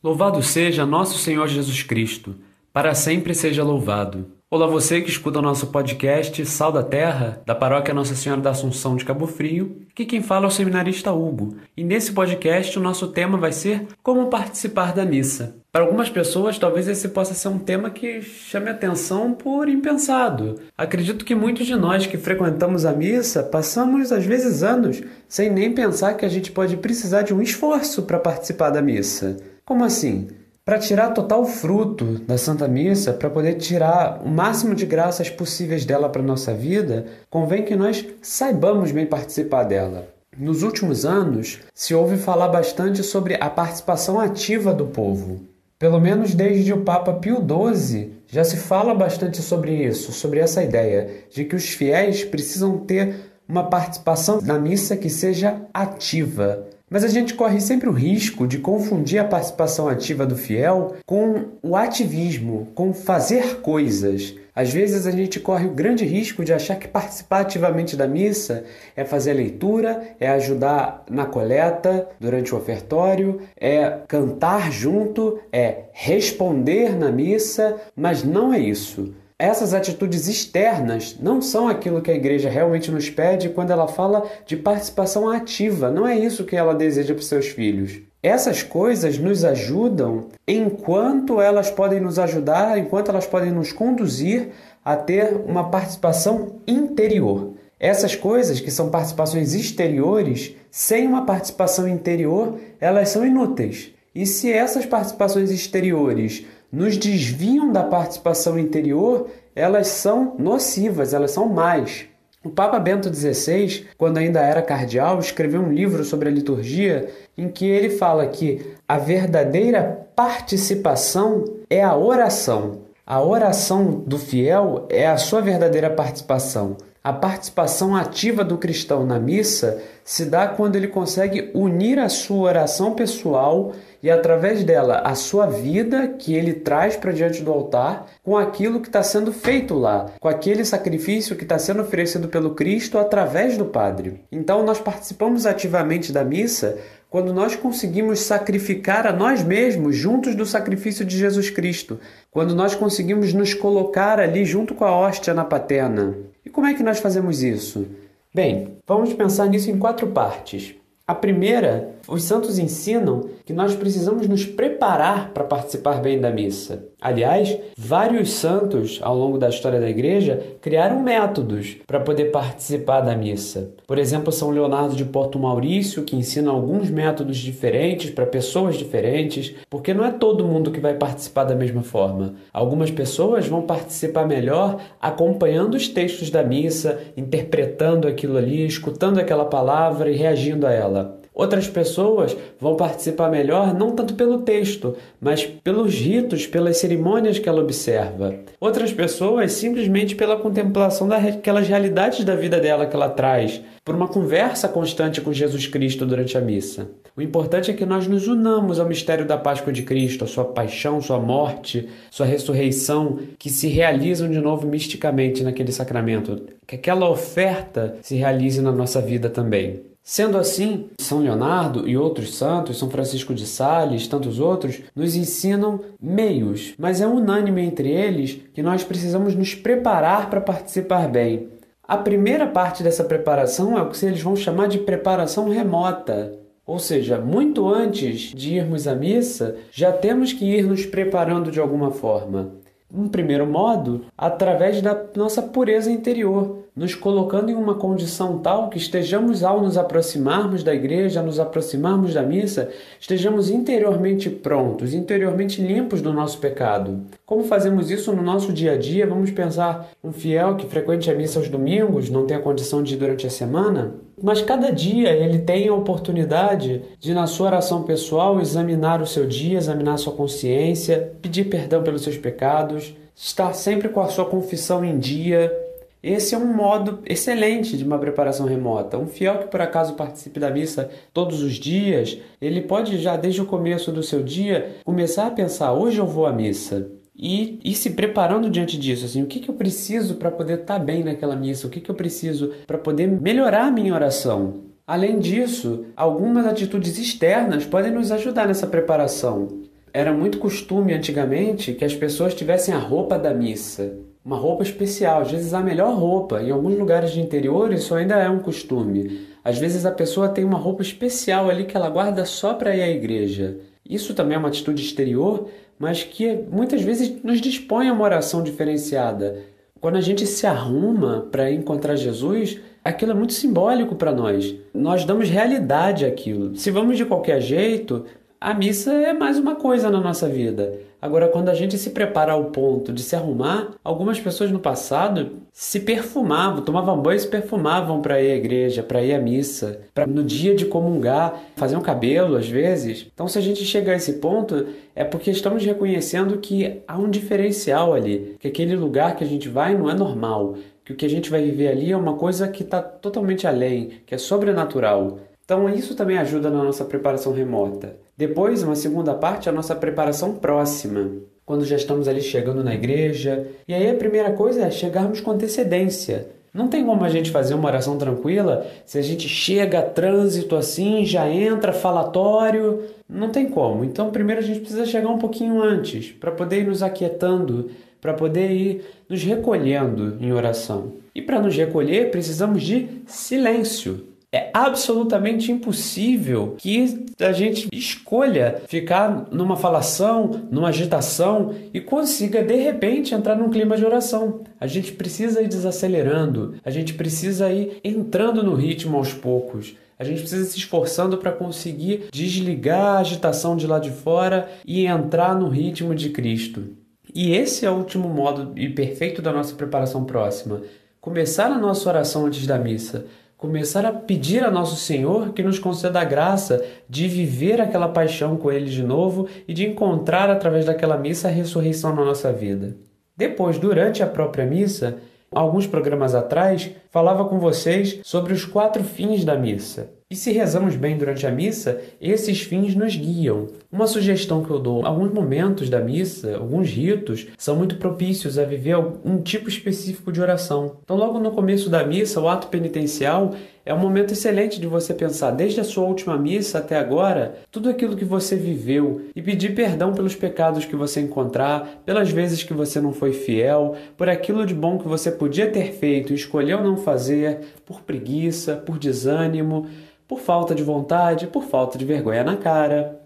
Louvado seja nosso Senhor Jesus Cristo, para sempre seja louvado. Olá você que escuta o nosso podcast Sal da Terra, da paróquia Nossa Senhora da Assunção de Cabo Frio, que quem fala é o seminarista Hugo. E nesse podcast o nosso tema vai ser como participar da missa. Para algumas pessoas, talvez esse possa ser um tema que chame atenção por impensado. Acredito que muitos de nós que frequentamos a missa passamos às vezes anos sem nem pensar que a gente pode precisar de um esforço para participar da missa. Como assim? Para tirar total fruto da Santa Missa, para poder tirar o máximo de graças possíveis dela para nossa vida, convém que nós saibamos bem participar dela. Nos últimos anos, se ouve falar bastante sobre a participação ativa do povo. Pelo menos desde o Papa Pio XII, já se fala bastante sobre isso, sobre essa ideia de que os fiéis precisam ter uma participação na missa que seja ativa, mas a gente corre sempre o risco de confundir a participação ativa do fiel com o ativismo, com fazer coisas. Às vezes a gente corre o grande risco de achar que participar ativamente da missa é fazer a leitura, é ajudar na coleta durante o ofertório, é cantar junto, é responder na missa, mas não é isso. Essas atitudes externas não são aquilo que a igreja realmente nos pede quando ela fala de participação ativa. Não é isso que ela deseja para os seus filhos. Essas coisas nos ajudam enquanto elas podem nos ajudar, enquanto elas podem nos conduzir a ter uma participação interior. Essas coisas que são participações exteriores, sem uma participação interior, elas são inúteis. E se essas participações exteriores nos desviam da participação interior, elas são nocivas, elas são mais. O Papa Bento XVI, quando ainda era cardeal, escreveu um livro sobre a liturgia em que ele fala que a verdadeira participação é a oração. A oração do fiel é a sua verdadeira participação. A participação ativa do cristão na missa se dá quando ele consegue unir a sua oração pessoal e, através dela, a sua vida que ele traz para diante do altar com aquilo que está sendo feito lá, com aquele sacrifício que está sendo oferecido pelo Cristo através do Padre. Então, nós participamos ativamente da missa quando nós conseguimos sacrificar a nós mesmos juntos do sacrifício de Jesus Cristo, quando nós conseguimos nos colocar ali junto com a hóstia na paterna. E como é que nós fazemos isso? Bem, vamos pensar nisso em quatro partes. A primeira, os santos ensinam que nós precisamos nos preparar para participar bem da missa. Aliás, vários santos ao longo da história da igreja criaram métodos para poder participar da missa. Por exemplo, São Leonardo de Porto Maurício, que ensina alguns métodos diferentes para pessoas diferentes, porque não é todo mundo que vai participar da mesma forma. Algumas pessoas vão participar melhor acompanhando os textos da missa, interpretando aquilo ali, escutando aquela palavra e reagindo a ela. Outras pessoas vão participar melhor não tanto pelo texto, mas pelos ritos, pelas cerimônias que ela observa. Outras pessoas simplesmente pela contemplação daquelas realidades da vida dela que ela traz, por uma conversa constante com Jesus Cristo durante a missa. O importante é que nós nos unamos ao mistério da Páscoa de Cristo, a sua paixão, sua morte, sua ressurreição, que se realizam de novo misticamente naquele sacramento. Que aquela oferta se realize na nossa vida também. Sendo assim, São Leonardo e outros santos, São Francisco de Sales, tantos outros, nos ensinam meios, mas é unânime entre eles que nós precisamos nos preparar para participar bem. A primeira parte dessa preparação é o que eles vão chamar de preparação remota. Ou seja, muito antes de irmos à missa, já temos que ir nos preparando de alguma forma. Um primeiro modo, através da nossa pureza interior, nos colocando em uma condição tal que estejamos, ao nos aproximarmos da igreja, nos aproximarmos da missa, estejamos interiormente prontos, interiormente limpos do nosso pecado. Como fazemos isso no nosso dia a dia? Vamos pensar um fiel que frequente a missa aos domingos, não tem a condição de ir durante a semana, mas cada dia ele tem a oportunidade de, na sua oração pessoal, examinar o seu dia, examinar a sua consciência, pedir perdão pelos seus pecados, estar sempre com a sua confissão em dia, esse é um modo excelente de uma preparação remota. Um fiel que por acaso participe da missa todos os dias, ele pode já desde o começo do seu dia começar a pensar: hoje eu vou à missa. E ir se preparando diante disso, assim, o que, que eu preciso para poder estar tá bem naquela missa, o que, que eu preciso para poder melhorar a minha oração. Além disso, algumas atitudes externas podem nos ajudar nessa preparação. Era muito costume antigamente que as pessoas tivessem a roupa da missa, uma roupa especial, às vezes a melhor roupa. Em alguns lugares de interior isso ainda é um costume. Às vezes a pessoa tem uma roupa especial ali que ela guarda só para ir à igreja. Isso também é uma atitude exterior, mas que muitas vezes nos dispõe a uma oração diferenciada. Quando a gente se arruma para encontrar Jesus, aquilo é muito simbólico para nós. Nós damos realidade àquilo. Se vamos de qualquer jeito, a missa é mais uma coisa na nossa vida. Agora, quando a gente se prepara ao ponto de se arrumar, algumas pessoas no passado se perfumavam, tomavam banho e se perfumavam para ir à igreja, para ir à missa, para no dia de comungar, fazer um cabelo às vezes. Então, se a gente chegar a esse ponto, é porque estamos reconhecendo que há um diferencial ali, que aquele lugar que a gente vai não é normal, que o que a gente vai viver ali é uma coisa que está totalmente além, que é sobrenatural. Então, isso também ajuda na nossa preparação remota. Depois, uma segunda parte, a nossa preparação próxima, quando já estamos ali chegando na igreja. E aí, a primeira coisa é chegarmos com antecedência. Não tem como a gente fazer uma oração tranquila se a gente chega a trânsito assim, já entra falatório. Não tem como. Então, primeiro a gente precisa chegar um pouquinho antes, para poder ir nos aquietando, para poder ir nos recolhendo em oração. E para nos recolher, precisamos de silêncio. É absolutamente impossível que a gente escolha ficar numa falação, numa agitação e consiga de repente entrar num clima de oração. A gente precisa ir desacelerando, a gente precisa ir entrando no ritmo aos poucos. A gente precisa se esforçando para conseguir desligar a agitação de lá de fora e entrar no ritmo de Cristo. E esse é o último modo e perfeito da nossa preparação próxima. Começar a nossa oração antes da missa começar a pedir a nosso Senhor que nos conceda a graça de viver aquela paixão com Ele de novo e de encontrar através daquela missa a ressurreição na nossa vida. Depois, durante a própria missa, alguns programas atrás, falava com vocês sobre os quatro fins da missa. E se rezamos bem durante a missa, esses fins nos guiam. Uma sugestão que eu dou: alguns momentos da missa, alguns ritos, são muito propícios a viver um tipo específico de oração. Então, logo no começo da missa, o ato penitencial é um momento excelente de você pensar, desde a sua última missa até agora, tudo aquilo que você viveu e pedir perdão pelos pecados que você encontrar, pelas vezes que você não foi fiel, por aquilo de bom que você podia ter feito e escolheu não fazer, por preguiça, por desânimo por falta de vontade, por falta de vergonha na cara.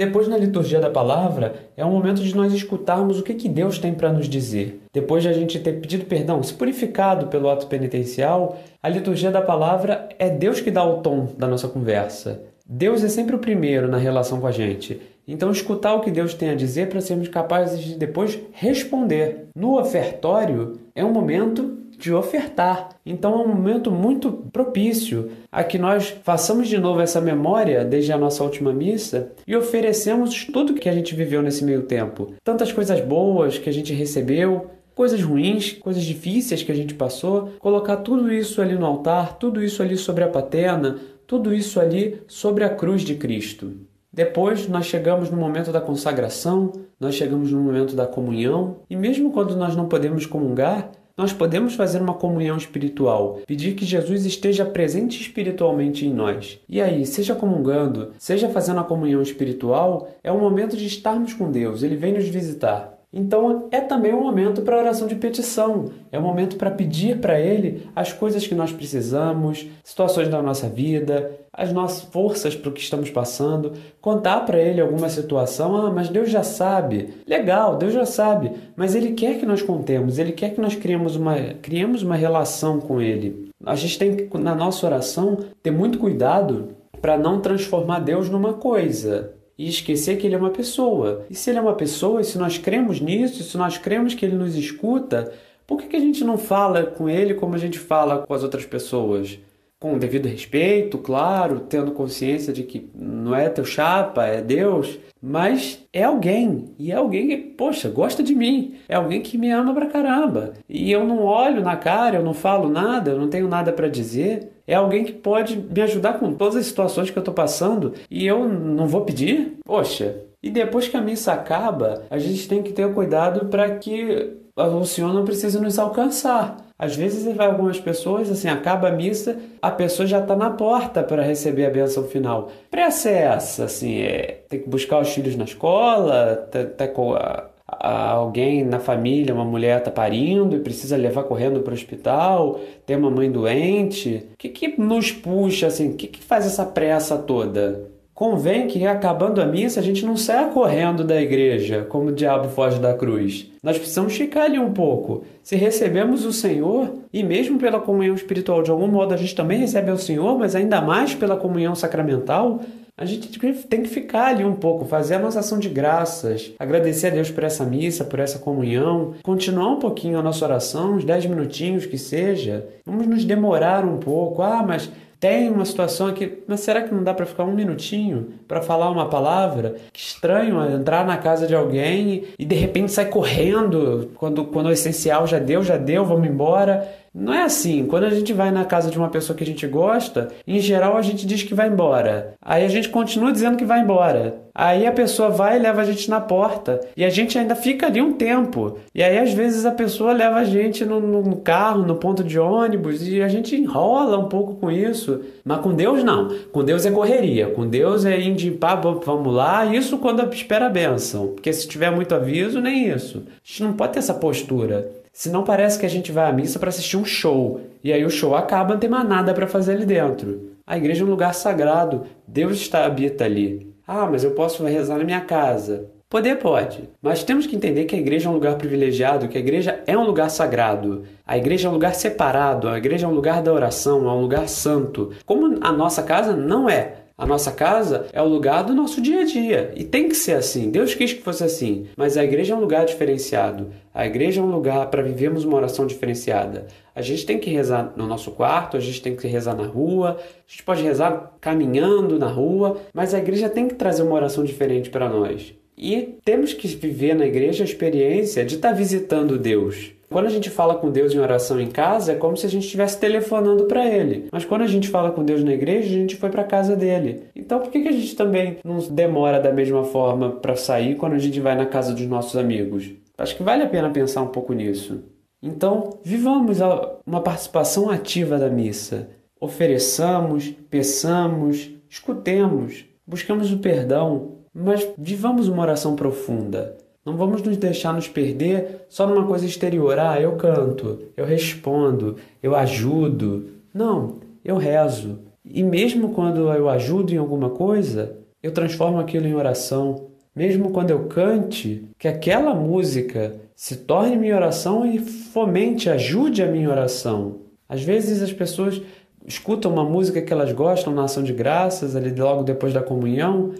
Depois, na liturgia da palavra, é um momento de nós escutarmos o que, que Deus tem para nos dizer. Depois de a gente ter pedido perdão, se purificado pelo ato penitencial, a liturgia da palavra é Deus que dá o tom da nossa conversa. Deus é sempre o primeiro na relação com a gente. Então, escutar o que Deus tem a dizer para sermos capazes de depois responder. No ofertório, é um momento de ofertar. Então é um momento muito propício a que nós façamos de novo essa memória desde a nossa última missa e oferecemos tudo que a gente viveu nesse meio tempo. Tantas coisas boas que a gente recebeu, coisas ruins, coisas difíceis que a gente passou, colocar tudo isso ali no altar, tudo isso ali sobre a patena, tudo isso ali sobre a cruz de Cristo. Depois nós chegamos no momento da consagração, nós chegamos no momento da comunhão, e mesmo quando nós não podemos comungar, nós podemos fazer uma comunhão espiritual, pedir que Jesus esteja presente espiritualmente em nós. E aí, seja comungando, seja fazendo a comunhão espiritual, é o momento de estarmos com Deus, ele vem nos visitar. Então é também um momento para oração de petição, é um momento para pedir para Ele as coisas que nós precisamos, situações da nossa vida, as nossas forças para o que estamos passando, contar para Ele alguma situação. Ah, mas Deus já sabe. Legal, Deus já sabe, mas Ele quer que nós contemos, Ele quer que nós criemos uma, criemos uma relação com Ele. A gente tem que, na nossa oração, ter muito cuidado para não transformar Deus numa coisa e esquecer que ele é uma pessoa. E se ele é uma pessoa, e se nós cremos nisso, se nós cremos que ele nos escuta, por que, que a gente não fala com ele como a gente fala com as outras pessoas? Com o devido respeito, claro, tendo consciência de que não é teu chapa, é Deus, mas é alguém. E é alguém que, poxa, gosta de mim. É alguém que me ama pra caramba. E eu não olho na cara, eu não falo nada, eu não tenho nada para dizer. É alguém que pode me ajudar com todas as situações que eu tô passando e eu não vou pedir? Poxa. E depois que a missa acaba, a gente tem que ter cuidado para que o Senhor não precisa nos alcançar. Às vezes vai algumas pessoas, assim, acaba a missa, a pessoa já está na porta para receber a bênção final. Pressa é essa, assim, é, tem que buscar os filhos na escola, tá, tá com a alguém na família, uma mulher está parindo e precisa levar correndo para o hospital, tem uma mãe doente. O que, que nos puxa, assim, o que, que faz essa pressa toda? Convém que, acabando a missa, a gente não saia correndo da igreja, como o diabo foge da cruz. Nós precisamos ficar ali um pouco. Se recebemos o Senhor, e mesmo pela comunhão espiritual, de algum modo a gente também recebe o Senhor, mas ainda mais pela comunhão sacramental, a gente tem que ficar ali um pouco, fazer a nossa ação de graças, agradecer a Deus por essa missa, por essa comunhão, continuar um pouquinho a nossa oração, uns 10 minutinhos que seja. Vamos nos demorar um pouco. Ah, mas tem uma situação aqui, mas será que não dá para ficar um minutinho para falar uma palavra? Que estranho entrar na casa de alguém e de repente sai correndo quando, quando o essencial já deu, já deu, vamos embora. Não é assim. Quando a gente vai na casa de uma pessoa que a gente gosta, em geral a gente diz que vai embora. Aí a gente continua dizendo que vai embora. Aí a pessoa vai e leva a gente na porta. E a gente ainda fica ali um tempo. E aí às vezes a pessoa leva a gente no, no carro, no ponto de ônibus, e a gente enrola um pouco com isso. Mas com Deus não. Com Deus é correria. Com Deus é de pá, vamos lá. Isso quando espera a bênção. Porque se tiver muito aviso, nem isso. A gente não pode ter essa postura. Senão parece que a gente vai à missa para assistir um show, e aí o show acaba, não tem mais nada para fazer ali dentro. A igreja é um lugar sagrado, Deus está habita ali. Ah, mas eu posso rezar na minha casa. Poder pode, mas temos que entender que a igreja é um lugar privilegiado, que a igreja é um lugar sagrado. A igreja é um lugar separado, a igreja é um lugar da oração, é um lugar santo. Como a nossa casa não é. A nossa casa é o lugar do nosso dia a dia e tem que ser assim. Deus quis que fosse assim, mas a igreja é um lugar diferenciado. A igreja é um lugar para vivermos uma oração diferenciada. A gente tem que rezar no nosso quarto, a gente tem que rezar na rua, a gente pode rezar caminhando na rua, mas a igreja tem que trazer uma oração diferente para nós. E temos que viver na igreja a experiência de estar tá visitando Deus. Quando a gente fala com Deus em oração em casa, é como se a gente estivesse telefonando para Ele. Mas quando a gente fala com Deus na igreja, a gente foi para casa dele. Então por que, que a gente também não demora da mesma forma para sair quando a gente vai na casa dos nossos amigos? Acho que vale a pena pensar um pouco nisso. Então, vivamos uma participação ativa da missa. Ofereçamos, peçamos, escutemos, buscamos o perdão, mas vivamos uma oração profunda. Não vamos nos deixar nos perder só numa coisa exterior. Ah, eu canto, eu respondo, eu ajudo. Não, eu rezo. E mesmo quando eu ajudo em alguma coisa, eu transformo aquilo em oração. Mesmo quando eu cante, que aquela música se torne minha oração e fomente, ajude a minha oração. Às vezes as pessoas escutam uma música que elas gostam na ação de graças, ali logo depois da comunhão,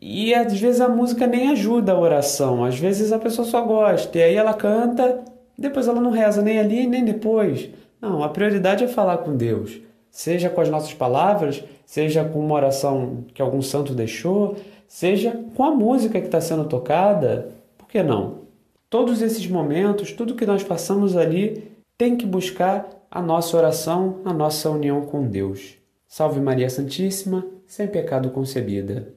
e às vezes a música nem ajuda a oração, às vezes a pessoa só gosta, e aí ela canta, depois ela não reza nem ali nem depois. Não, a prioridade é falar com Deus, seja com as nossas palavras, seja com uma oração que algum santo deixou, seja com a música que está sendo tocada, por que não? Todos esses momentos, tudo que nós passamos ali, tem que buscar a nossa oração, a nossa união com Deus. Salve Maria Santíssima, sem pecado concebida.